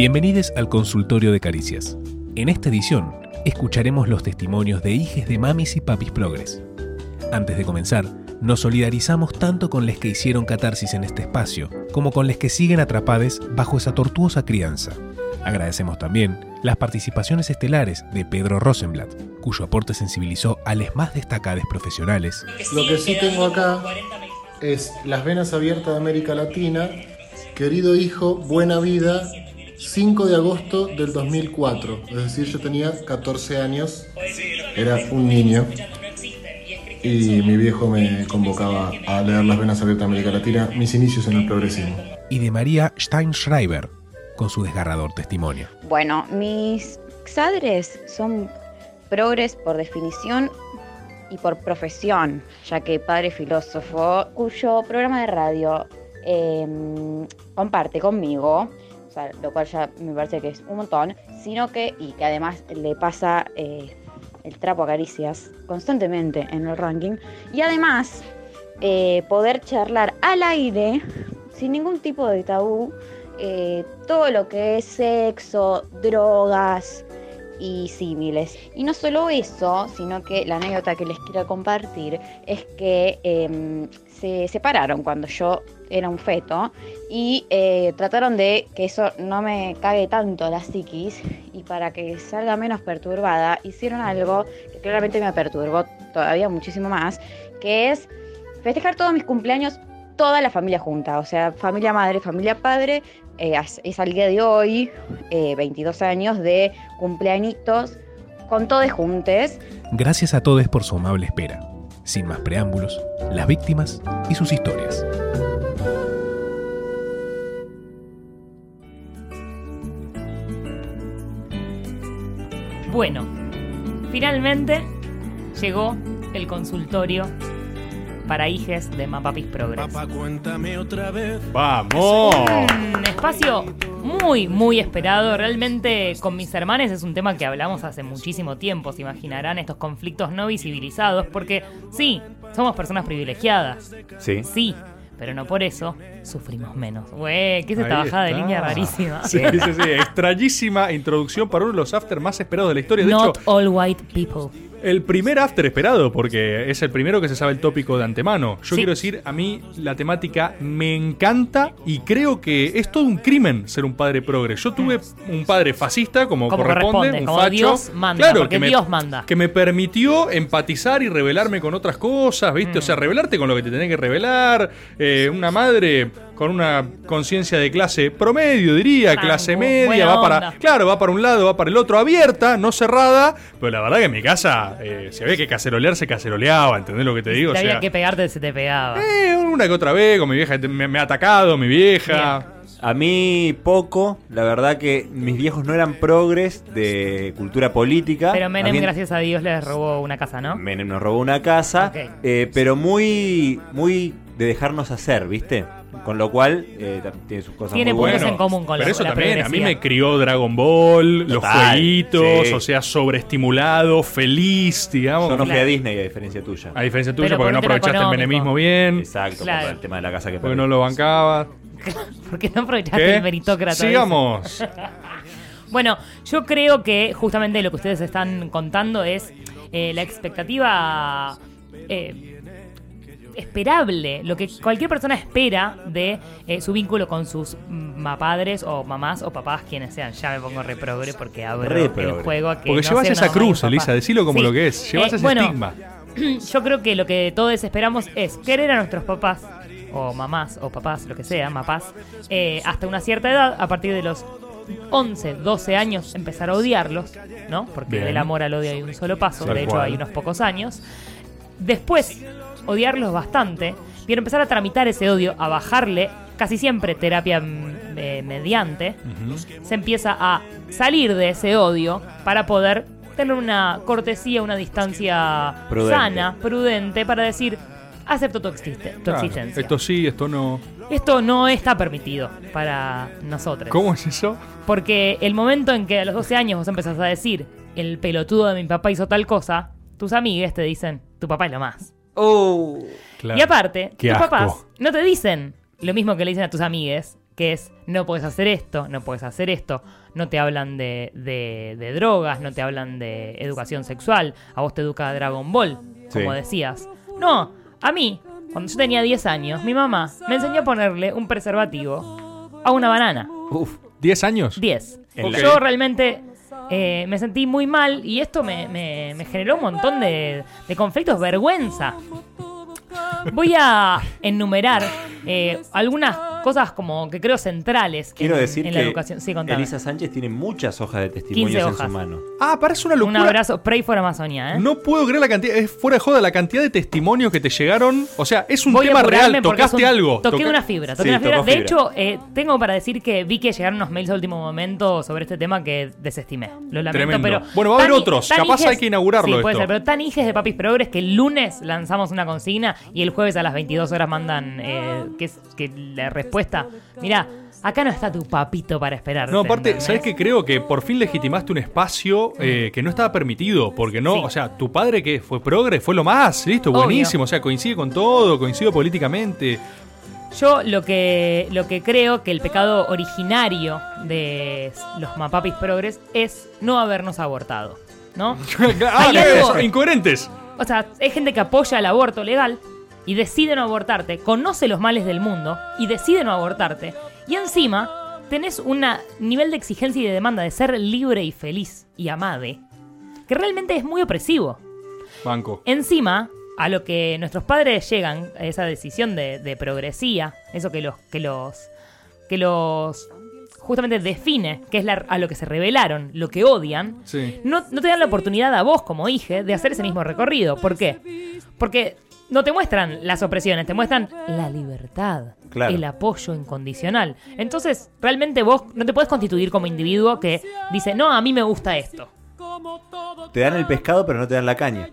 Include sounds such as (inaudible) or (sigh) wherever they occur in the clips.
Bienvenidos al consultorio de Caricias. En esta edición escucharemos los testimonios de hijes de mamis y papis progres. Antes de comenzar, nos solidarizamos tanto con los que hicieron catarsis en este espacio, como con los que siguen atrapados bajo esa tortuosa crianza. Agradecemos también las participaciones estelares de Pedro Rosenblatt, cuyo aporte sensibilizó a los más destacados profesionales. Lo que sí tengo acá es Las Venas Abiertas de América Latina, Querido Hijo, Buena Vida, 5 de agosto del 2004. Es decir, yo tenía 14 años, era un niño. Y mi viejo me convocaba a leer Las Venas Abiertas de América Latina, mis inicios en el progresismo. Y de María Steinschreiber, con su desgarrador testimonio. Bueno, mis padres son progres por definición y por profesión, ya que padre filósofo, cuyo programa de radio eh, comparte conmigo, lo cual ya me parece que es un montón, sino que, y que además le pasa eh, el trapo a caricias constantemente en el ranking, y además eh, poder charlar al aire, sin ningún tipo de tabú, eh, todo lo que es sexo, drogas, y símiles. Y no solo eso, sino que la anécdota que les quiero compartir es que eh, se separaron cuando yo era un feto y eh, trataron de que eso no me cague tanto la psiquis y para que salga menos perturbada hicieron algo que claramente me perturbó todavía muchísimo más, que es festejar todos mis cumpleaños toda la familia junta, o sea, familia madre, familia padre, eh, es al día de hoy, eh, 22 años de cumpleañitos con todos juntes. Gracias a todos por su amable espera. Sin más preámbulos, las víctimas y sus historias. Bueno, finalmente llegó el consultorio para hijes de Mapapis Progress. Papá, cuéntame otra vez. ¡Vamos! Un espacio muy, muy esperado. Realmente con mis hermanos es un tema que hablamos hace muchísimo tiempo. Se imaginarán estos conflictos no visibilizados. Porque sí, somos personas privilegiadas. Sí. Sí, pero no por eso sufrimos menos. Güey, ¿qué es esta Ahí bajada de está. línea rarísima? Sí, sí, (laughs) sí. Extrañísima introducción para uno de los after más esperados de la historia. De Not hecho, all white people. El primer after esperado, porque es el primero que se sabe el tópico de antemano. Yo Sí. quiero decir, a mí la temática me encanta y creo que es todo un crimen ser un padre progre. Yo tuve un padre fascista, como, Como corresponde, un como facho. Dios manda, claro, que me, Dios manda. Que me permitió empatizar y rebelarme con otras cosas, ¿viste? O sea, Mm. rebelarte con lo que te tenés que revelar. Eh, una madre con una conciencia de clase promedio, diría, clase media, va para, claro, va para un lado, va para el otro, abierta, no cerrada, pero la verdad que en mi casa, eh, si había que cacerolear, se caceroleaba, ¿entendés lo que te digo? O había sea, que pegarte, se te pegaba. eh, una que otra vez, con mi vieja, me, me ha atacado, mi vieja. A mí poco, la verdad que mis viejos no eran progres de cultura política. Pero Menem, También gracias a Dios, les robó una casa, ¿no? Menem nos robó una casa, eh, pero muy, muy de dejarnos hacer, ¿viste? Con lo cual eh, tiene sus cosas Tiene muy puntos buenas. en común con pero la- eso la también, a mí me crió Dragon Ball, los jueguitos, sí. o sea, sobreestimulado, feliz, digamos. Yo no fui a. Disney a diferencia tuya. A diferencia tuya, Pero porque por no aprovechaste el menemismo bien, Exacto, Claro. por el tema de la casa que porque no lo bancaba. (laughs) Porque no aprovechaste ¿Qué? el meritócrata. Sigamos. (laughs) Bueno, yo creo que justamente lo que ustedes están contando es eh, la expectativa eh, esperable, lo que cualquier persona espera de eh, su vínculo con sus padres o mamás o papás, quienes sean. Ya me pongo reprogre porque abro Re el juego a que Porque no llevas esa cruz. Elisa, decilo como Sí. lo que es. Llevas Eh, ese bueno, estigma. (clears throat) Yo creo que lo que todos esperamos es querer a nuestros papás, o mamás, o papás, lo que sea, papás, eh, hasta una cierta edad, a partir de los 11, 12 años, empezar a odiarlos, ¿no? Porque Bien. del amor al odio hay un solo paso, Tal de hecho cual. hay unos pocos años. Después, odiarlos bastante, y empezar a tramitar ese odio, a bajarle, casi siempre terapia mm, eh, mediante, se empieza a salir de ese odio para poder tener una cortesía, una distancia Prudente. sana, prudente, para decir, acepto tu, existe- tu Claro, existencia. esto sí, esto no. Esto no está permitido para nosotros. ¿Cómo es eso? Porque el momento en que a los 12 años vos empezás a decir, el pelotudo de mi papá hizo tal cosa, tus amigues te dicen, tu papá es lo más. Oh. Claro. Y aparte, Qué tus asco. papás no te dicen lo mismo que le dicen a tus amigues, que es no puedes hacer esto, no puedes hacer esto, no te hablan de, de- de drogas, no te hablan de educación sexual, a vos te educa Dragon Ball, como Sí. decías. No, a mí, cuando yo tenía 10 años, mi mamá me enseñó a ponerle un preservativo a una banana. Uf. ¿10 años? 10. Ok. Yo realmente eh, me sentí muy mal y esto me, me- generó un montón de, de conflictos, vergüenza. Voy a enumerar eh, algunas cosas como que creo centrales Quiero en, decir en que la educación. Sí, contame. Elisa Sánchez tiene muchas hojas de 15 testimonios en su mano. Ah, parece una Un locura. abrazo, pray for Amazonia, ¿eh? No puedo creer la cantidad, es fuera de joda la cantidad de testimonios que te llegaron. O sea, es un Voy tema real, tocaste un- algo. Toqué Toca- una fibra, toqué Sí, una fibra. De fibra. hecho, eh, tengo para decir que vi que llegaron unos mails a último momento sobre este tema que desestimé. Lo lamento, Tremendo. pero. Bueno, va a haber tan- otros. tan Capaz hijes- hay que inaugurarlo Sí, puede esto. ser, pero tan hijes de Papis Progres que el lunes lanzamos una consigna y el jueves a las 22 horas mandan eh, que, que la respuesta. Mira, acá no está tu papito para esperar. No, aparte, ¿sabes qué? Creo que por fin legitimaste un espacio eh, que no estaba permitido. Porque no, Sí. o sea, tu padre que fue progre, fue lo más, listo, Obvio. buenísimo. O sea, coincide con todo, coincide políticamente. Yo lo que, lo que creo que el pecado originario de los Mapapis Progres es no habernos abortado. ¿No? (laughs) ah, Hay ¿qué algo- es? Incoherentes. O sea, hay gente que apoya el aborto legal y decide no abortarte, conoce los males del mundo y decide no abortarte. Y encima tenés un nivel de exigencia y de demanda de ser libre y feliz y amade que realmente es muy opresivo. Banco. Encima, a lo que nuestros padres llegan, a esa decisión de, de progresía, eso que los, que los, que los justamente define, que es la- a lo que se rebelaron, lo que odian, Sí. no, no te dan la oportunidad a vos como hija de hacer ese mismo recorrido. ¿Por qué? Porque no te muestran las opresiones, te muestran la libertad, Claro. el apoyo incondicional. Entonces, realmente vos no te puedes constituir como individuo que dice, no, a mí me gusta esto. Te dan el pescado, pero no te dan la caña.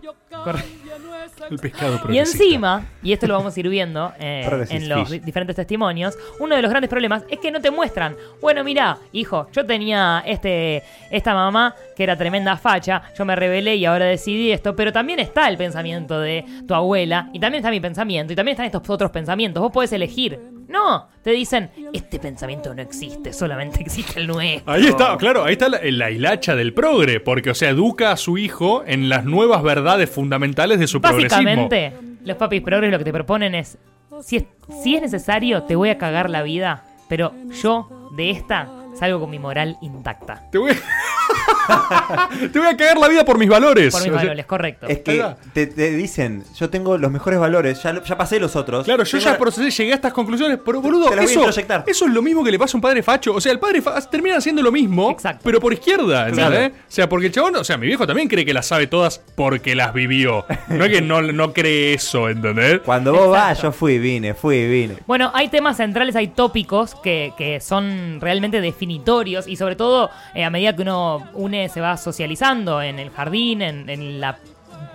El pescado Y encima, y esto lo vamos a ir viendo eh, en los diferentes testimonios, uno de los grandes problemas es que no te muestran, bueno, mira, hijo, yo tenía este esta mamá que era tremenda facha, yo me rebelé y ahora decidí esto, pero también está el pensamiento de tu abuela, y también está mi pensamiento, y también están estos otros pensamientos, vos podés elegir. No, te dicen, este pensamiento no existe, solamente existe el nuestro. Ahí está, claro, ahí está la, la hilacha del progre, porque, o sea, educa a su hijo en las nuevas verdades fundamentales de su progresismo. Básicamente, los papis progres lo que te proponen es, si es, si es necesario, te voy a cagar la vida, pero yo de esta salgo con mi moral intacta. Te voy, a... (laughs) te voy a cagar la vida por mis valores. Por mis O sea, valores, correcto. Es que te, te dicen, yo tengo los mejores valores, ya, ya pasé los otros. Claro, yo ya procesé, llegué a estas conclusiones, pero boludo, Te las voy a eso, eso es lo mismo que le pasa a un padre facho. O sea, el padre fa- termina haciendo lo mismo, Exacto. pero por izquierda, Claro. ¿entendés? O sea, porque el chabón, o sea, mi viejo también cree que las sabe todas porque las vivió. No es que no, no cree eso, ¿entendés? Cuando vos vas, yo fui y vine, fui vine. Bueno, hay temas centrales, hay tópicos que, que son realmente definitorios y sobre todo eh, a medida que uno une se va socializando en el jardín, en, en la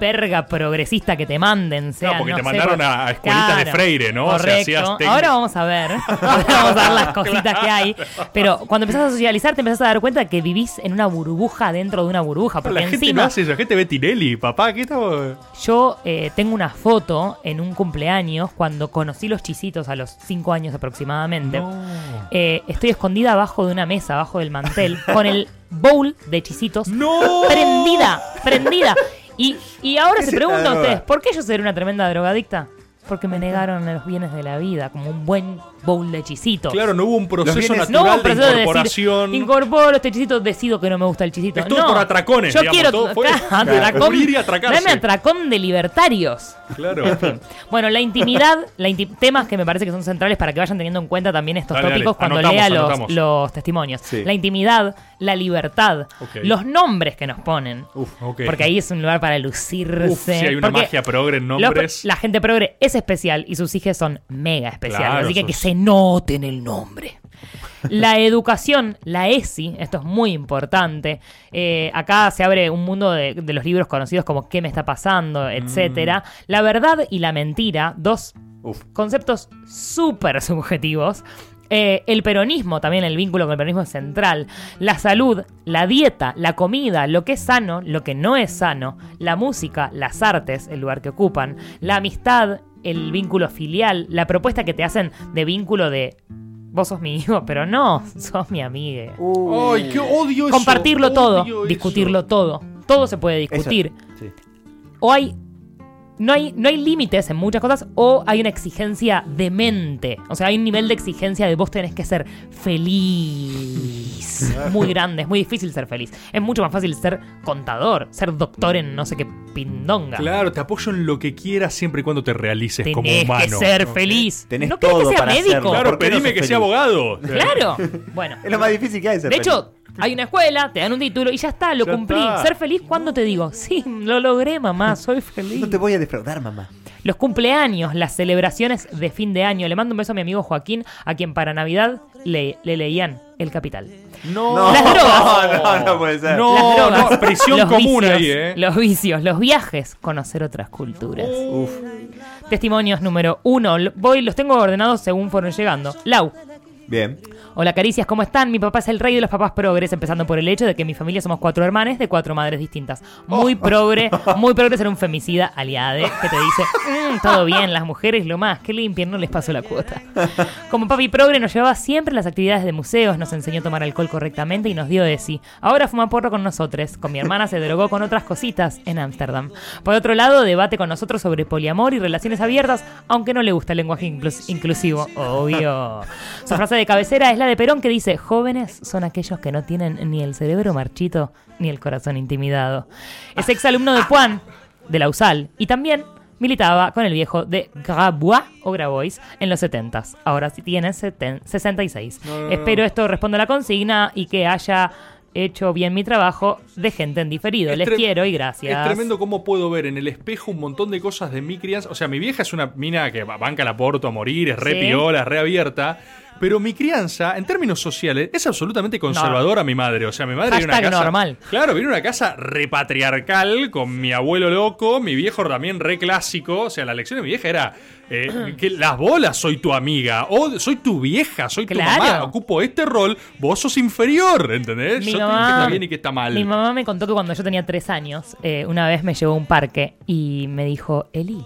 verga progresista que te manden. Sea, porque no te sé, mandaron por- a- escuelitas de Freire, ¿no? O sea, Correcto. Ahora vamos a ver. (laughs) Ahora vamos a ver las cositas que hay. Pero cuando empezás a socializar te empezás a dar cuenta que vivís en una burbuja dentro de una burbuja. Porque la gente no hace eso, la gente ve Tinelli, papá, ¿qué estamos...? Yo eh, tengo una foto en un cumpleaños cuando conocí los chisitos a los 5 años aproximadamente. Eh, estoy escondida abajo de una mesa, abajo del mantel, con el bowl de chisitos (laughs) ¡No! prendida, prendida. Y, y ahora ¿Qué (laughs) se preguntan droga? ustedes, ¿por qué yo seré una tremenda drogadicta? Porque me negaron los bienes de la vida, como un buen bowl de chisitos. Claro, no hubo un proceso bienes- No, natural un proceso de de decir, incorporación. incorporo este chisito, decido que no me gusta el chisito. Es todo no, por atracones, Yo digamos, quiero todo fue- (laughs) claro, Claro, atracón, morir y atracarse. dame atracón de libertarios. Claro. Bueno, la intimidad, la inti- temas que me parece que son centrales para que vayan teniendo en cuenta también estos Dale, dale, tópicos cuando anotamos, lea los, los testimonios. Sí. La intimidad, la libertad, los nombres que nos ponen. Porque ahí es un lugar para lucirse. Uf, sí, hay una Porque magia progre en los- nombres. la gente progre es especial y sus hijas son mega especiales. Claro, así que sos- que se noten el nombre. La (laughs) educación, la ESI, esto es muy importante. Eh, acá se abre un mundo de, de los libros conocidos como ¿Qué me está pasando? etcétera. La verdad y la mentira, dos Uf. conceptos súper subjetivos. Eh, el peronismo, también el vínculo con el peronismo es central. La salud, la dieta, la comida, lo que es sano, lo que no es sano. La música, las artes, el lugar que ocupan. La amistad, el vínculo filial. La propuesta que te hacen de vínculo de vos sos mi hijo, pero no, sos mi amiga. Ay, qué odio eso. Compartirlo odio todo, eso. discutirlo todo. Todo se puede discutir. Sí. O hay. No hay, no hay límites en muchas cosas, o hay una exigencia demente. O sea, hay un nivel de exigencia de vos tenés que ser feliz. (laughs) Muy grande, es muy difícil ser feliz. Es mucho más fácil ser contador, ser doctor en no sé qué pindonga. Claro, te apoyo en lo que quieras siempre y cuando te realices como Tenés humano. que ser feliz. Tenés no querés todo que sea para médico. hacerlo. Claro, ¿Por qué no pedime sos que sea abogado. Claro. Bueno. Es lo más difícil que hay. ser De feliz. hecho, hay una escuela, te dan un título y ya está, lo Ya cumplí. está. Ser feliz cuando te digo, sí, lo logré, mamá, soy feliz. no te voy a defraudar, mamá. Los cumpleaños, las celebraciones de fin de año. Le mando un beso a mi amigo Joaquín, a quien para Navidad le, le leían El Capital. No, Las drogas. No, (laughs) no, no puede ser. No, Las drogas, no, prisión los común vicios, ahí, ¿eh? Los vicios, los viajes, conocer otras culturas. Testimonios número uno. Voy, los tengo ordenados según fueron llegando. Lau. Bien. Hola caricias, ¿cómo están? Mi papá es el rey de los papás progres, empezando por el hecho de que mi familia somos cuatro hermanes de cuatro madres distintas. Muy progre, (laughs) muy progre ser un femicida aliade que te dice, "Mm, todo bien, las mujeres lo más, que limpian, no les paso la cuota. Como papi progre nos llevaba siempre a las actividades de museos, nos enseñó a tomar alcohol correctamente y nos dio de sí. Ahora fuma porro con nosotros, con mi hermana se drogó con otras cositas en Ámsterdam. Por otro lado, debate con nosotros sobre poliamor y relaciones abiertas, aunque no le gusta el lenguaje inclus- inclusivo, obvio. Su frase de cabecera es la de Perón que dice, jóvenes son aquellos que no tienen ni el cerebro marchito ni el corazón intimidado. Es exalumno de Puan, de la USAL, y también militaba con el viejo de Grabois o Grabois en los 70s. Ahora sí tiene seten- 66. Espero esto responda a la consigna y que haya hecho bien mi trabajo de gente en diferido. Es Les quiero y gracias. Es tremendo cómo puedo ver en el espejo un montón de cosas de mi crianza. O sea, mi vieja es una mina que ba- banca la porto a morir, es re Sí. piola, es re abierta. Pero mi crianza, en términos sociales, es absolutamente conservadora mi madre. O sea, mi madre viene de una Hashtag casa. normal. Claro, viene una casa repatriarcal con mi abuelo loco, mi viejo también re clásico. O sea, la lección de mi vieja era eh, que las bolas soy tu amiga, o soy tu vieja, soy tu mamá, ocupo este rol, vos sos inferior, ¿entendés? Mi Yo te digo que mamá- está bien y que está mal. Mi mamá me contó que cuando yo tenía tres años, eh, una vez me llevó a un parque y me dijo, Eli,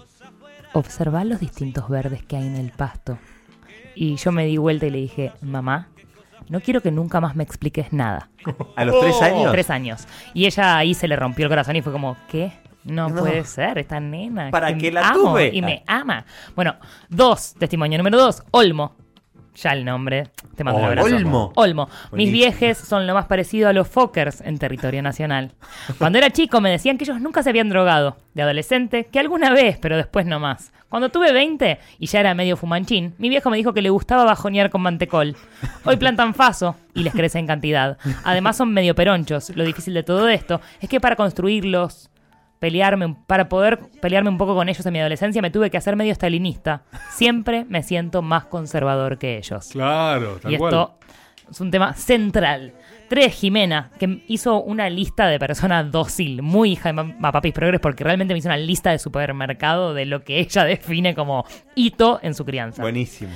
observa los distintos verdes que hay en el pasto. Y yo me di vuelta y le dije, mamá, no quiero que nunca más me expliques nada. ¿A los tres años? Tres años. Y ella ahí se le rompió el corazón y fue como, ¿qué? No, No. puede ser, esta nena. ¿Para que qué la amo tuve? Y me ama. Bueno, dos, testimonio número dos, Olmo. Ya el nombre, te mando un Olmo. abrazo. Olmo. Olmo. Mis viejes son lo más parecido a los Fokkers en territorio nacional. Cuando era chico me decían que ellos nunca se habían drogado. De adolescente, que alguna vez, pero después no más. Cuando tuve 20 y ya era medio fumanchín, mi viejo me dijo que le gustaba bajonear con mantecol. Hoy plantan faso y les crece en cantidad. Además son medio peronchos. Lo difícil de todo esto es que para construirlos, pelearme, para poder pelearme un poco con ellos en mi adolescencia, me tuve que hacer medio stalinista. Siempre me siento más conservador que ellos. Claro, tal Y cual. esto es un tema central. Tres, Jimena, que hizo una lista de personas dócil, muy hija de Papis Progres, porque realmente me hizo una lista de supermercado de lo que ella define como hito en su crianza. Buenísimo.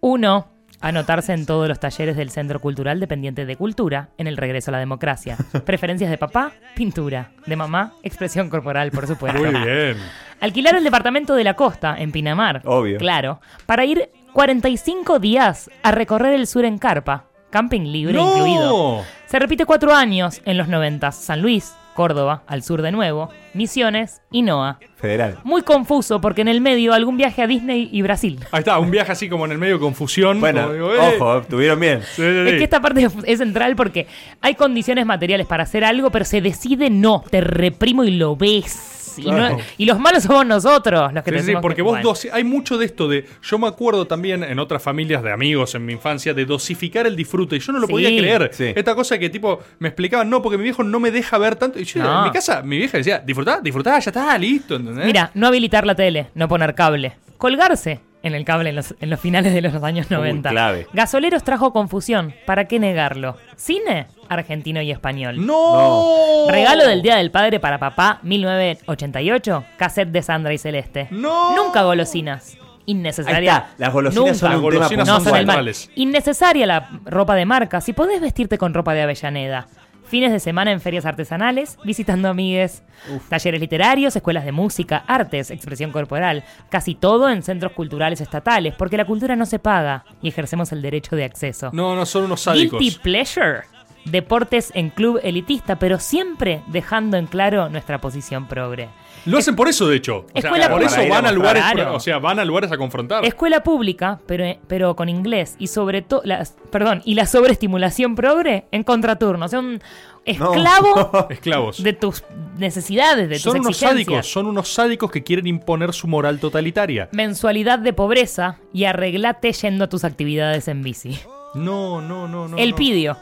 Uno, anotarse en todos los talleres del Centro Cultural Dependiente de Cultura en el regreso a la democracia. (laughs) Preferencias de papá, pintura. De mamá, expresión corporal, por supuesto. Muy bien. Alquilar el departamento de la costa, en Pinamar. Obvio. Claro. Para ir 45 días a recorrer el sur en carpa. Camping libre ¡No! incluido. Se repite cuatro años en los 90. San Luis, Córdoba, al sur de nuevo, Misiones y Noa. Federal. Muy confuso porque en el medio algún viaje a Disney y Brasil. Ahí está, un viaje así como en el medio de confusión. Bueno, como digo, eh. ojo, estuvieron bien. Sí, sí, sí. Es que esta parte es central porque hay condiciones materiales para hacer algo, pero se decide no. Te reprimo y lo ves. Y, no- Claro. y los malos somos nosotros los que Sí, te sí, porque que- vos bueno. dosi- hay mucho de esto de. Yo me acuerdo también en otras familias de amigos en mi infancia de dosificar el disfrute. Y yo no lo Sí. podía creer. Sí. Esta cosa que tipo me explicaban, no, porque mi viejo no me deja ver tanto. Y yo No. en mi casa, mi vieja decía, disfrutá, disfrutá, ya está, listo, ¿entendés? Mira, no habilitar la tele, no poner cable. Colgarse en el cable en los, en los finales de los años 90. clave. Gasoleros trajo confusión. ¿Para qué negarlo? Cine, argentino y español. ¡No! Regalo del Día del Padre para papá, 1988. Cassette de Sandra y Celeste. ¡No! Nunca golosinas. Ahí Innecesaria. está. Las golosinas Nunca. son tema No, son el mal. Innecesaria la ropa de marca. Si podés vestirte con ropa de Avellaneda. Fines de semana en ferias artesanales, visitando amigues, talleres literarios, escuelas de música, artes, expresión corporal, casi todo en centros culturales estatales, porque la cultura no se paga y ejercemos el derecho de acceso. No, no, son unos sádicos. Guilty pleasure. Deportes en club elitista, pero siempre dejando en claro nuestra posición progre. Lo hacen por eso, de hecho. O sea, Escuela por eso van a lugares, Claro. o sea, van a lugares a confrontar. Escuela pública, pero, pero con inglés y sobre todo, perdón, y la sobreestimulación progre en contraturno. O sea, un esclavo (laughs) Esclavos. de tus necesidades, de son tus unos exigencias. sádicos, son unos sádicos que quieren imponer su moral totalitaria. Mensualidad de pobreza y arreglate yendo a tus actividades en bici. No, no, no, no. el no. pidio.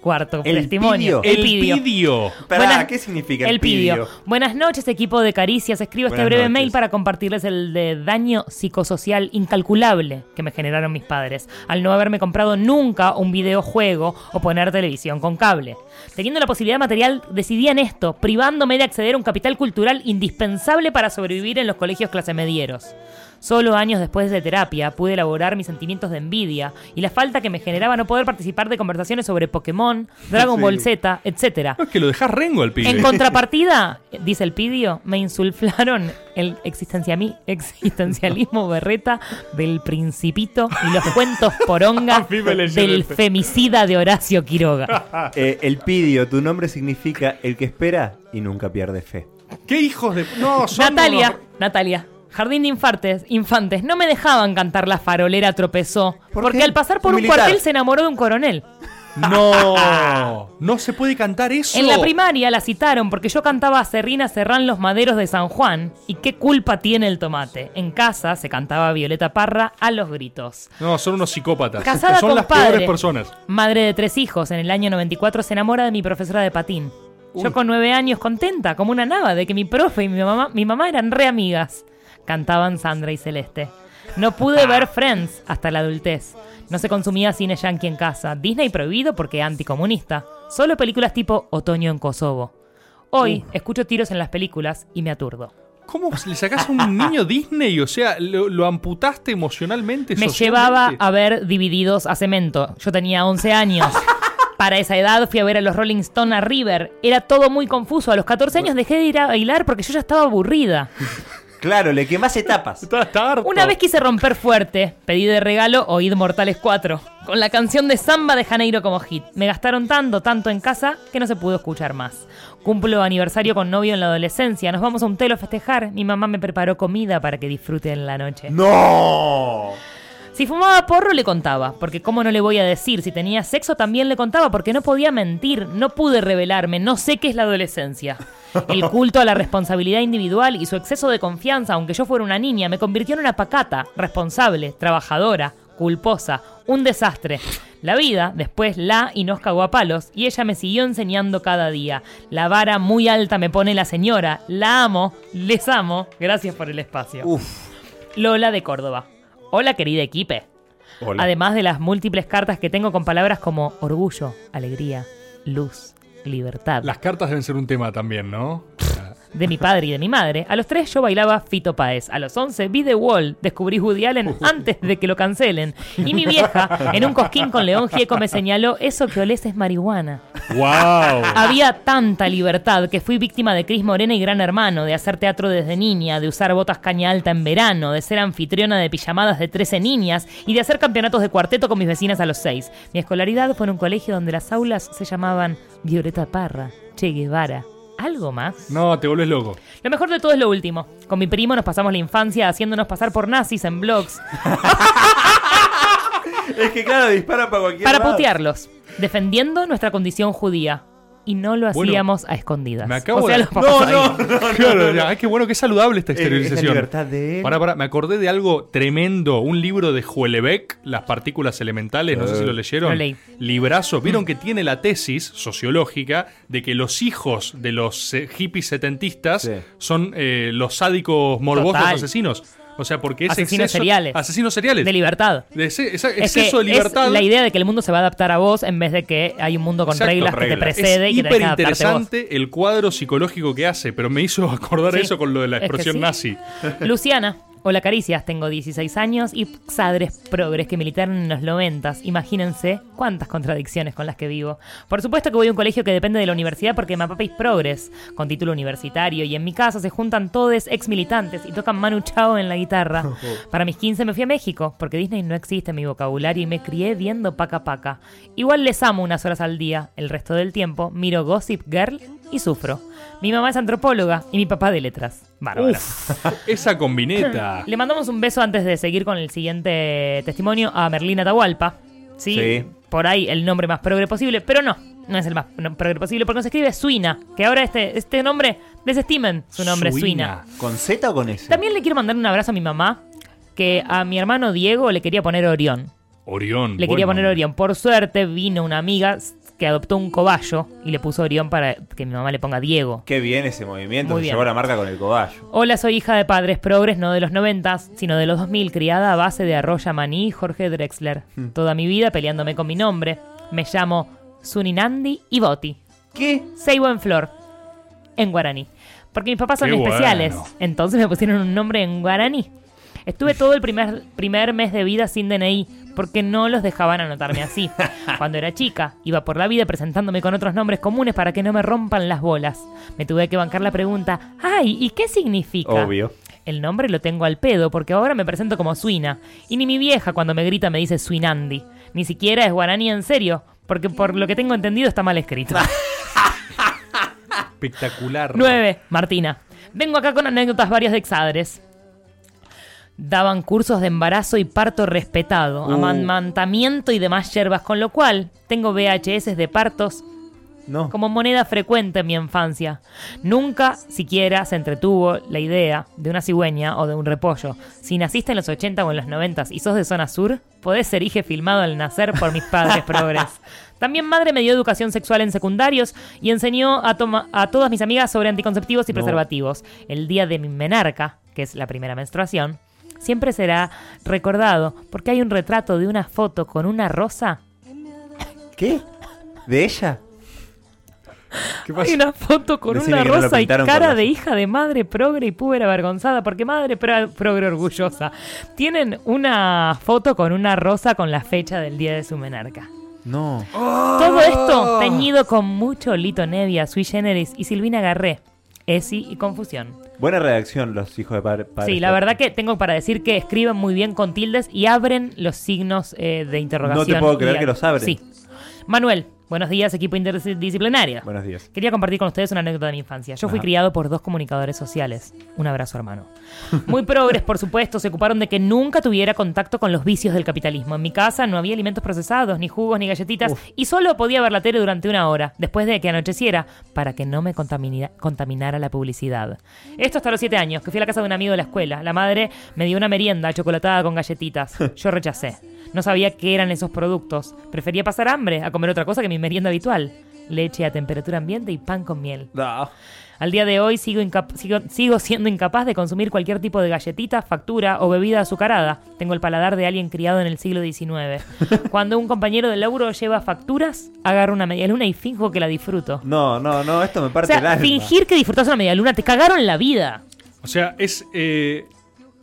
Cuarto El testimonio. pidio. El pidio. Pará, Buenas- ¿qué significa el, El pidio. Buenas noches, equipo de Caricias. Escribo este breve noches. mail para compartirles el de daño psicosocial incalculable que me generaron mis padres al no haberme comprado nunca un videojuego o poner televisión con cable. Teniendo la posibilidad material, decidí en esto, privándome de acceder a un capital cultural indispensable para sobrevivir en los colegios clase medieros. Solo años después de terapia pude elaborar mis sentimientos de envidia y la falta que me generaba no poder participar de conversaciones sobre Pokémon, Dragon Sí. Ball Z, etcétera. No, es que lo dejas rengo al pibe. En contrapartida, (laughs) dice el pidio, me insulflaron el existencialismo berreta del principito y los cuentos poronga (laughs) del el- femicida de Horacio Quiroga. (laughs) Eh, el pidio, tu nombre significa el que espera y nunca pierde fe. ¿Qué hijos de.? No, son. Natalia, unos- Natalia. Jardín de infantes, infantes, no me dejaban cantar La farolera tropezó, ¿Por porque qué? al pasar por Un cuartel se enamoró de un coronel. No, (laughs) no se puede cantar eso. En la primaria la citaron porque yo cantaba Serrina Serrán los maderos de San Juan. ¿Y qué culpa tiene el tomate? En casa se cantaba Violeta Parra a los gritos. No, son unos psicópatas. Casada son con las padre. peores personas. Madre de tres hijos, en el año 94 se enamora de mi profesora de patín. Yo con nueve años contenta, como una nava, de que mi profe y mi mamá, mi mamá eran re amigas. Cantaban Sandra y Celeste. No pude ver Friends hasta la adultez. No se consumía cine yankee en casa. Disney prohibido porque anticomunista. Solo películas tipo Otoño en Kosovo. Hoy escucho tiros en las películas y me aturdo. ¿Cómo le sacás a un niño Disney? O sea, lo, lo amputaste emocionalmente. Me llevaba a ver Divididos a Cemento. Yo tenía 11 años. Para esa edad fui a ver a los Rolling Stone a River. Era todo muy confuso. A los 14 años dejé de ir a bailar porque yo ya estaba aburrida. Claro, le quemás etapas. Está, está harto. Una vez quise romper fuerte. Pedí de regalo Oíd Mortales 4. Con la canción de Samba de Janeiro como hit. Me gastaron tanto, tanto en casa que no se pudo escuchar más. Cumplo aniversario con novio en la adolescencia. Nos vamos a un telo a festejar. Mi mamá me preparó comida para que disfruten la noche. ¡No! Si fumaba porro le contaba, porque cómo no le voy a decir, si tenía sexo también le contaba, porque no podía mentir, no pude revelarme, no sé qué es la adolescencia. El (laughs) culto a la responsabilidad individual y su exceso de confianza, aunque yo fuera una niña, me convirtió en una pacata, responsable, trabajadora, culposa, un desastre. La vida después la y nos cagó a palos y ella me siguió enseñando cada día. La vara muy alta me pone la señora, la amo, les amo, gracias por el espacio. Uf. Lola de Córdoba. Hola querida equipe. Hola. Además de las múltiples cartas que tengo con palabras como orgullo, alegría, luz, libertad. Las cartas deben ser un tema también, ¿no? (laughs) De mi padre y de mi madre. A los tres yo bailaba Fito Páez. A los 11 vi The Wall. Descubrí Woody Allen (laughs) antes de que lo cancelen. Y mi vieja, en un cosquín con León Gieco, me señaló, eso que olés es marihuana. ¡Wow! Había tanta libertad que fui víctima de Cris Morena y Gran Hermano, de hacer teatro desde niña, de usar botas caña alta en verano, de ser anfitriona de pijamadas de 13 niñas y de hacer campeonatos de cuarteto con mis vecinas a los 6. Mi escolaridad fue en un colegio donde las aulas se llamaban Violeta Parra, Che Guevara. ¿Algo más? No, te volvés loco. Lo mejor de todo es lo último. Con mi primo nos pasamos la infancia haciéndonos pasar por nazis en blogs (laughs) Es que claro, disparan para cualquier para lado. putearlos, defendiendo nuestra condición judía. Y no lo Bueno, hacíamos a escondidas. Me acabo O sea, de. los papás ahí. (laughs) Claro, ya, ay, qué bueno, qué saludable esta Es- es la exteriorización. libertad de él. Pará, pará, me acordé de algo tremendo. Un libro de Huelebeck, Las partículas elementales. No sé si lo leyeron. Lo leí. Librazo. Vieron que tiene la tesis sociológica de que los hijos de los eh, hippies setentistas Sí. son eh, los sádicos morbosos Total. asesinos. O sea, porque es Asesinos exceso- seriales. Asesinos seriales. De libertad. De ese- esa- Es exceso que de libertad. es la idea de que el mundo se va a adaptar a vos en vez de que hay un mundo con Exacto, reglas que te reglas. precede es y que que adaptarte vos. interesante el cuadro psicológico que hace, pero me hizo (laughs) acordar Sí, eso con lo de la es que expresión sí. nazi. Luciana, Hola Caricias, tengo 16 años y padres progres que militaron en los 90. Imagínense cuántas contradicciones con las que vivo. Por supuesto que voy a un colegio que depende de la universidad porque mi papá es progres, con título universitario, y en mi casa se juntan todos ex militantes y tocan Manu Chao en la guitarra. (laughs) Para mis 15 me fui a México, porque Disney no existe en mi vocabulario y me crié viendo Paca Paca. Igual les amo unas horas al día, el resto del tiempo miro Gossip Girl y sufro. Mi mamá es antropóloga y mi papá de letras. Bárbara. Esa combineta. (laughs) Le mandamos un beso antes de seguir con el siguiente testimonio a Merlina Tahualpa. ¿sí? Sí. Por ahí el nombre más progre posible, pero no, no es el más progre posible porque se escribe Suina, que ahora este, este nombre, desestimen su nombre, Suina. ¿Con Z o con S? También le quiero mandar un abrazo a mi mamá, que a mi hermano Diego le quería poner Orión. Orión. Le quería poner. Orión. Por suerte vino una amiga que adoptó un cobayo y le puso Orión para que mi mamá le ponga Diego. Qué bien ese movimiento. Muy Se bien. llevó la marca con el cobayo. Hola, soy hija de padres progres, no de los noventas, sino de los 2000, criada a base de Arroya Maní y Jorge Drexler. Toda mi vida peleándome con mi nombre. Me llamo Suninandi y Boti. ¿Qué? Seibo en flor, en guaraní. Porque mis papás son Qué especiales, bueno. entonces me pusieron un nombre en guaraní. Estuve todo el primer, primer mes de vida sin DNI, porque no los dejaban anotarme así. (laughs) Cuando era chica, iba por la vida presentándome con otros nombres comunes para que no me rompan las bolas. Me tuve que bancar la pregunta, ay, ¿y qué significa? Obvio. El nombre lo tengo al pedo, porque ahora me presento como Suina. Y ni mi vieja cuando me grita me dice Suinandi. Ni siquiera es guaraní en serio, porque por lo que tengo entendido está mal escrito. (laughs) Espectacular. 9. Martina. Vengo acá con anécdotas varias de exadres. Daban cursos de embarazo y parto respetado, Uh. amamantamiento y demás yerbas, con lo cual tengo VHS de partos No. como moneda frecuente en mi infancia. Nunca siquiera se entretuvo la idea de una cigüeña o de un repollo. Si naciste en los 80 o en los 90 y sos de zona sur, podés ser hije filmado al nacer por mis padres (laughs) progres. También madre me dio educación sexual en secundarios y enseñó a, toma- a todas mis amigas sobre anticonceptivos y No. preservativos. El día de mi menarca, que es la primera menstruación, siempre será recordado porque hay un retrato de una foto con una rosa ¿Qué? ¿De ella? ¿Qué Hay pasa? una foto con Decime una no rosa y cara de hija de madre progre y puber avergonzada, porque madre pro- progre orgullosa. Tienen una foto con una rosa con la fecha del día de su menarca. No. Todo esto teñido con mucho Lito Nevia, Sui Generis y Silvina Garré. Esi y confusión. Buena redacción los hijos de padre. padres Sí, la verdad que tengo para decir que escriben muy bien con tildes y abren los signos eh, de interrogación. No te puedo creer y- que los abren. Sí. Manuel, buenos días, equipo interdisciplinario. Buenos días. Quería compartir con ustedes una anécdota de mi infancia. Yo fui Ajá. criado por dos comunicadores sociales. Un abrazo, hermano. Muy progres, por supuesto, se ocuparon de que nunca tuviera contacto con los vicios del capitalismo. En mi casa no había alimentos procesados, ni jugos, ni galletitas, y solo podía ver la tele durante una hora, después de que anocheciera, para que no me contamina- contaminara la publicidad. Esto hasta los siete años, que fui a la casa de un amigo de la escuela. La madre me dio una merienda chocolatada con galletitas. (laughs) Yo rechacé. No sabía qué eran esos productos. Prefería pasar hambre a comer otra cosa que mi merienda habitual. Leche a temperatura ambiente y pan con miel. No. Al día de hoy sigo, sigo, sigo siendo incapaz de consumir cualquier tipo de galletita, factura o bebida azucarada. Tengo el paladar de alguien criado en el siglo XIX. (laughs) Cuando un compañero del laburo lleva facturas, agarro una media luna y finjo que la disfruto. No, no, no, esto me O parte el sea, alma. fingir que disfrutas una media luna, te cagaron la vida. O sea, es eh,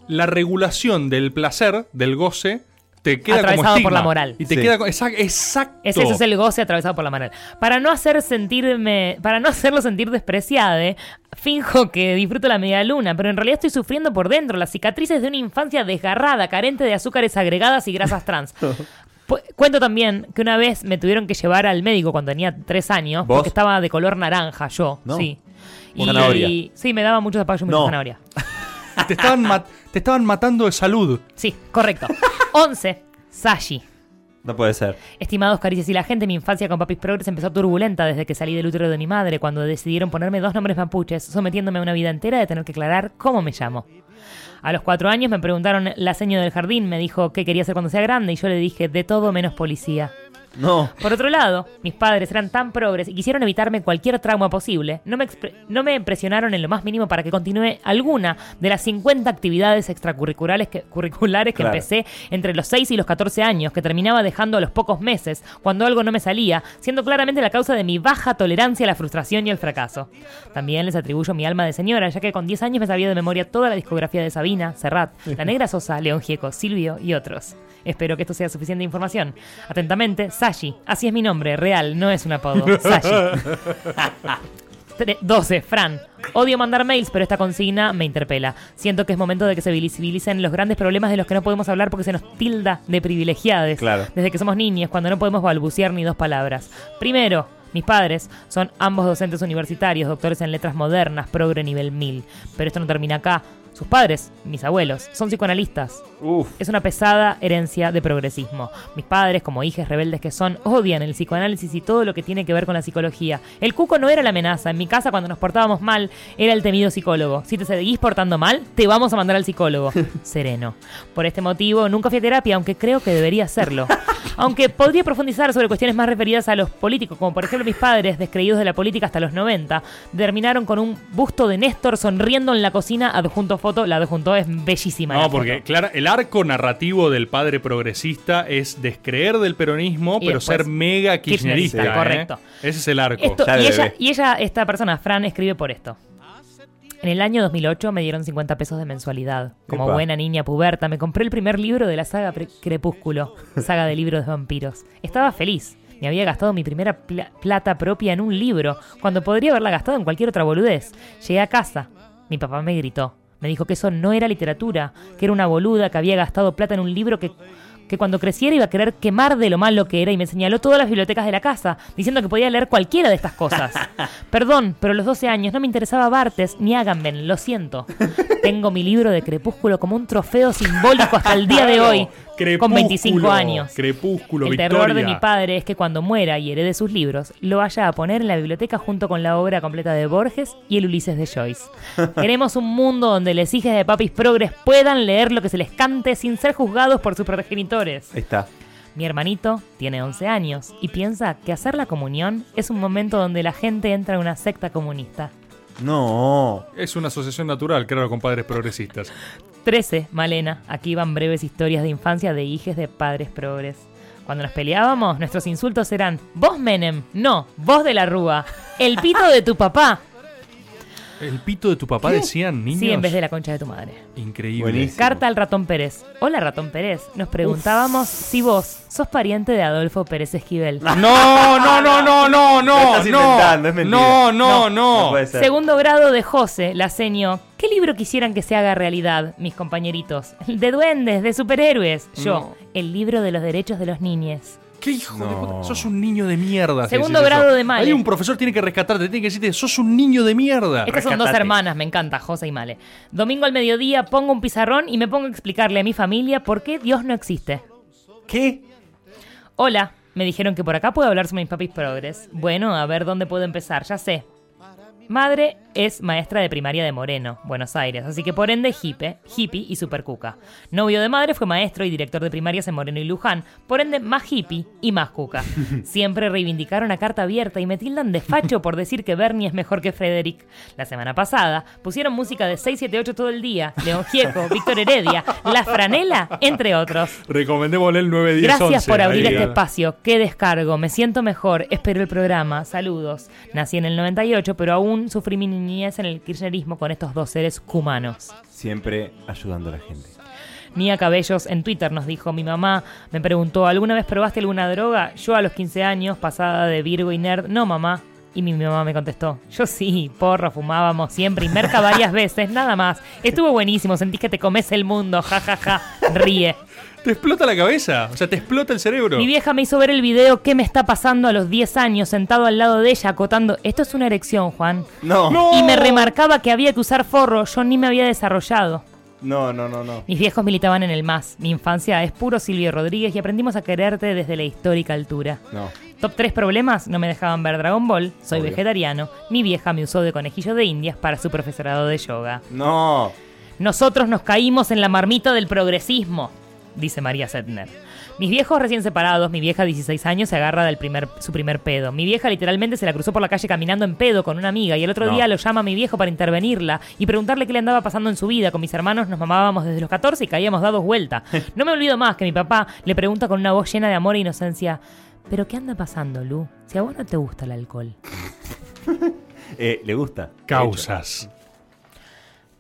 la regulación del placer, del goce, te queda como Atravesado por la moral. Y te Sí. queda exact- exacto. Es, ese es el goce atravesado por la moral. Para no hacer sentirme, para no hacerlo sentir despreciade, finjo que disfruto la media luna, pero en realidad estoy sufriendo por dentro las cicatrices de una infancia desgarrada, carente de azúcares agregadas y grasas trans. (laughs) Cuento también que una vez me tuvieron que llevar al médico cuando tenía tres años, ¿Vos? porque estaba de color naranja yo, No. sí. Una zanahoria. sí, me daba mucho zapallo y mucha No. zanahoria. (laughs) (laughs) Te estaban, te estaban matando de salud. Sí, correcto. 11. Sashi. No puede ser. Estimados caricias y la gente, mi infancia con Papis Progress empezó turbulenta desde que salí del útero de mi madre cuando decidieron ponerme dos nombres mapuches, sometiéndome a una vida entera de tener que aclarar cómo me llamo. A los cuatro años me preguntaron la seño del jardín, me dijo qué quería ser cuando sea grande y yo le dije de todo menos policía. No. Por otro lado, mis padres eran tan progres y quisieron evitarme cualquier trauma posible. No me, no me presionaron en lo más mínimo para que continúe alguna de las 50 actividades extracurriculares que, curriculares que Claro. empecé entre los 6 y los 14 años, que terminaba dejando a los pocos meses, cuando algo no me salía, siendo claramente la causa de mi baja tolerancia a la frustración y el fracaso. También les atribuyo mi alma de señora, ya que con 10 años me sabía de memoria toda la discografía de Sabina, Serrat, La Negra Sosa, León Gieco, Silvio y otros. Espero que esto sea suficiente información. Atentamente, Sashi. Así es mi nombre, real, no es un apodo. (laughs) Sashi. (laughs) Tre- 12. Fran. Odio mandar mails, pero esta consigna me interpela. Siento que es momento de que se visibilicen los grandes problemas de los que no podemos hablar porque se nos tilda de privilegiadas. Claro. Desde que somos niñas, cuando no podemos balbucear ni dos palabras. Primero, mis padres son ambos docentes universitarios, doctores en letras modernas, progre nivel 1000. Pero esto no termina acá. Sus padres, mis abuelos, son psicoanalistas. Uf. Es una pesada herencia de progresismo. Mis padres, como hijas rebeldes que son, odian el psicoanálisis y todo lo que tiene que ver con la psicología. El cuco no era la amenaza. En mi casa, cuando nos portábamos mal, era el temido psicólogo. Si te seguís portando mal, te vamos a mandar al psicólogo. (laughs) Sereno. Por este motivo, nunca fui a terapia, aunque creo que debería hacerlo. Aunque podría profundizar sobre cuestiones más referidas a los políticos, como por ejemplo mis padres, descreídos de la política hasta los 90, terminaron con un busto de Néstor sonriendo en la cocina, adjunto foto, la adjuntó, es bellísima. No, foto. porque claro, el arco narrativo del padre progresista es descreer del peronismo, Y pero después ser mega kirchnerista. kirchnerista, ¿eh? correcto. Ese es el arco. Esto- y, ella, bebé. y ella, esta persona, Fran, escribe por esto. En el año 2008 me dieron 50 pesos de mensualidad. Como Epa. buena niña puberta, me compré el primer libro de la saga Pre- Crepúsculo, saga de libros de vampiros. Estaba feliz. Me había gastado mi primera pla- plata propia en un libro, cuando podría haberla gastado en cualquier otra boludez. Llegué a casa. Mi papá me gritó. Me dijo que eso no era literatura, que era una boluda que había gastado plata en un libro que, que cuando creciera iba a querer quemar de lo malo que era y me señaló todas las bibliotecas de la casa, diciendo que podía leer cualquiera de estas cosas. (laughs) Perdón, pero a los 12 años no me interesaba Bartes ni Agamben, lo siento. Tengo mi libro de Crepúsculo como un trofeo simbólico hasta el día de hoy, con 25 Crepúsculo, años. Crepúsculo, El terror de Victoria. mi padre es que cuando muera y herede sus libros, lo vaya a poner en la biblioteca junto con la obra completa de Borges y el Ulises de Joyce. (laughs) Queremos un mundo donde les hijas de papis progres puedan leer lo que se les cante sin ser juzgados por sus progenitores. Ahí está. Mi hermanito tiene 11 años y piensa que hacer la comunión es un momento donde la gente entra en una secta comunista. No. Es una asociación natural, claro, con padres progresistas. (laughs) 13, Malena. Aquí van breves historias de infancia de hijes de padres progres. Cuando nos peleábamos, nuestros insultos eran vos Menem, no, vos de la Rúa, el pito de tu papá. El pito de tu papá decían niños. Sí, en vez de la concha de tu madre. Increíble. Buenísimo. Carta al ratón Pérez. Hola ratón Pérez. Nos preguntábamos si vos sos pariente de Adolfo Pérez Esquivel. (laughs) No, no, no, no, no, no, estás no. inventando, es mentira. No, no, no. No puede ser. Segundo grado de José, la seño. ¿Qué libro quisieran que se haga realidad, mis compañeritos? De duendes, de superhéroes. Yo, No. el libro de los derechos de los niños. ¿Qué hijo de puta? Sos un niño de mierda. Segundo eso. grado de Male. Ahí un profesor tiene que rescatarte, tiene que decirte, sos un niño de mierda. Estas son dos hermanas, me encanta, José y Male. Domingo al mediodía pongo un pizarrón y me pongo a explicarle a mi familia por qué Dios no existe. ¿Qué? Hola, me dijeron que por acá puedo hablar sobre mis papis progres. Bueno, a ver dónde puedo empezar, ya sé. Madre es maestra de primaria de Moreno, Buenos Aires, así que por ende hippie, hippie y super cuca. Novio de madre fue maestro y director de primarias en Moreno y Luján, por ende más hippie y más cuca. (laughs) Siempre reivindicaron a carta abierta y me tildan de facho por decir que Bernie es mejor que Frederick. La semana pasada pusieron música de 678 todo el día, León Gieco, (laughs) Víctor Heredia, La Franela, entre otros. Recomendémosle el 910 Gracias por abrir este espacio. Qué descargo. Me siento mejor. Espero el programa. Saludos. Nací en el 98, pero aún sufrí mi niñez en el kirchnerismo con estos dos seres humanos. Siempre ayudando a la gente. Nia Cabellos en Twitter nos dijo, mi mamá me preguntó, ¿alguna vez probaste alguna droga? Yo a los 15 años, pasada de Virgo y nerd, no mamá. Y mi mamá me contestó, yo sí, porro, fumábamos siempre y merca varias veces, nada más. Estuvo buenísimo, sentís que te comes el mundo, ja, ja, ja. Ríe. Te explota la cabeza, o sea, te explota el cerebro. Mi vieja me hizo ver el video ¿Qué me está pasando a los 10 años sentado al lado de ella acotando? Esto es una erección, Juan. No. ¡No! Y me remarcaba que había que usar forro, yo ni me había desarrollado. No, no, no, no. Mis viejos militaban en el MAS. Mi infancia es puro Silvio Rodríguez y aprendimos a quererte desde la histórica altura. No. Top 3 problemas, no me dejaban ver Dragon Ball, soy Obvio. vegetariano, mi vieja me usó de conejillo de indias para su profesorado de yoga. No. Nosotros nos caímos en la marmita del progresismo, dice María Setner. Mis viejos recién separados, mi vieja 16 años se agarra del primer, su primer pedo. Mi vieja literalmente se la cruzó por la calle caminando en pedo con una amiga y el otro No. día lo llama a mi viejo para intervenirla y preguntarle qué le andaba pasando en su vida. Con mis hermanos nos mamábamos desde los 14 y caíamos dados vuelta. (laughs) No me olvido más que mi papá le pregunta con una voz llena de amor e inocencia, ¿pero qué anda pasando, Lu? Si a vos no te gusta el alcohol. (laughs) Eh, ¿Le gusta? Causas.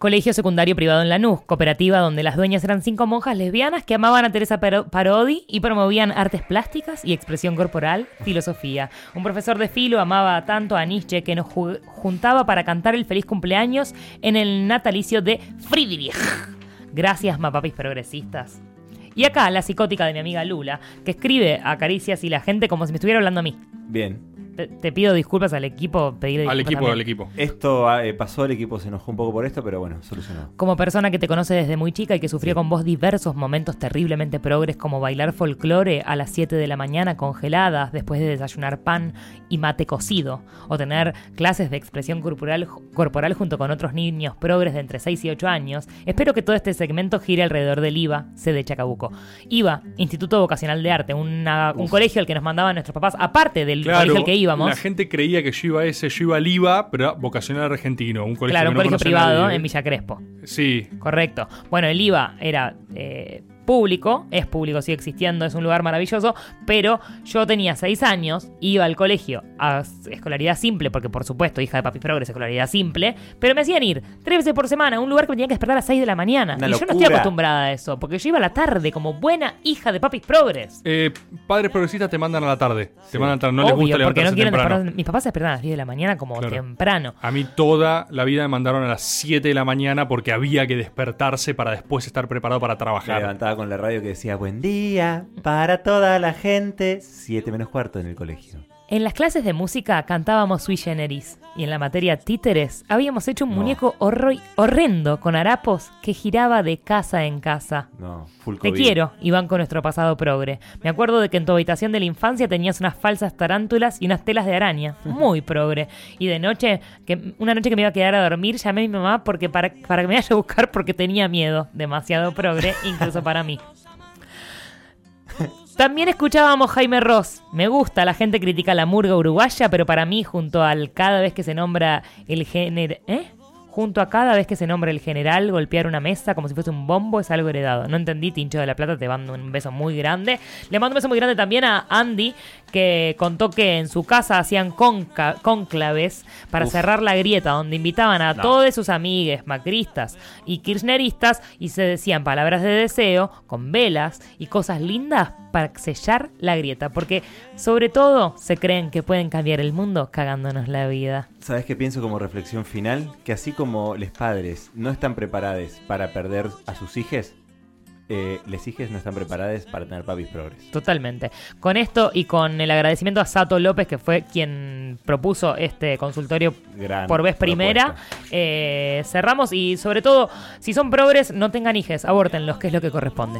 Colegio secundario privado en Lanús, cooperativa donde las dueñas eran cinco monjas lesbianas que amaban a Teresa Paro- Parodi y promovían artes plásticas y expresión corporal, filosofía. Un profesor de filo amaba tanto a Nietzsche que nos ju- juntaba para cantar el feliz cumpleaños en el natalicio de Friedrich. Gracias, mapapis progresistas. Y acá la psicótica de mi amiga Lula, que escribe a Caricias y la gente como si me estuviera hablando a mí. Bien. Te, te pido disculpas al equipo, pedirle Al equipo, también. al equipo. Esto eh, pasó, el equipo se enojó un poco por esto, pero bueno, solucionado. Como persona que te conoce desde muy chica y que sufrió con vos diversos momentos terriblemente progres como bailar folclore a las 7 de la mañana congeladas después de desayunar pan y mate cocido, o tener clases de expresión corporal, corporal junto con otros niños progres de entre 6 y 8 años, espero que todo este segmento gire alrededor del IVA, sede Chacabuco. IVA, Instituto Vocacional de Arte, una- un colegio al que nos mandaban nuestros papás, aparte del colegio al que íbamos. La gente creía que yo iba a ese, yo iba al IVA, pero era vocacional argentino, un colegio Claro, un no colegio privado en Villa Crespo. Sí, Correcto. Bueno, el IVA era eh, público, es público, sigue existiendo, es un lugar maravilloso, pero yo tenía seis años, iba al colegio a escolaridad simple, porque por supuesto, hija de Papis Progres, escolaridad simple, pero me hacían ir tres veces por semana a un lugar que me tenía que despertar a las 6 de la mañana. Una y yo no estoy acostumbrada a eso, porque yo iba a la tarde como buena hija de Papis Progres. Eh, padres progresistas te mandan a la tarde. Te mandan a la tarde. No les gusta porque no levantarse quieren temprano. despertar- Mis papás se despertaban a las 10 de la mañana como Claro. temprano. A mí toda la vida me mandaron a las 7 de la mañana porque había que despertarse para después estar preparado para trabajar. Con la radio que decía buen día para toda la gente. Siete menos cuarto en el colegio. En las clases de música cantábamos Sui Generis y en la materia títeres habíamos hecho un No. muñeco horro- horrendo con harapos que giraba de casa en casa. No, full Te COVID. quiero, Iván, con nuestro pasado progre. Me acuerdo de que en tu habitación de la infancia tenías unas falsas tarántulas y unas telas de araña. Muy progre. Y de noche, que una noche que me iba a quedar a dormir, llamé a mi mamá porque para, para que me vaya a buscar porque tenía miedo. Demasiado progre, incluso para mí. También escuchábamos Jaime Ross. Me gusta, la gente critica la murga uruguaya, pero para mí, junto al cada vez que se nombra el género. ¿Eh? Junto a cada vez que se nombra el general, golpear una mesa como si fuese un bombo es algo heredado. No entendí, Tincho de la Plata, te mando un beso muy grande. Le mando un beso muy grande también a Andy, que contó que en su casa hacían cónclaves para Uf. cerrar la grieta, donde invitaban a No. todos sus amigues macristas y kirchneristas y se decían palabras de deseo con velas y cosas lindas para sellar la grieta. Porque sobre todo se creen que pueden cambiar el mundo cagándonos la vida. ¿Sabes qué pienso como reflexión final? Que así como los padres no están preparados para perder a sus hijos, eh, les hijas no están preparadas para tener papis progres. Totalmente. Con esto y con el agradecimiento a Sato López, que fue quien propuso este consultorio Gran por vez primera, eh, cerramos y sobre todo, si son progres, no tengan hijes, abórtenlos, que es lo que corresponde.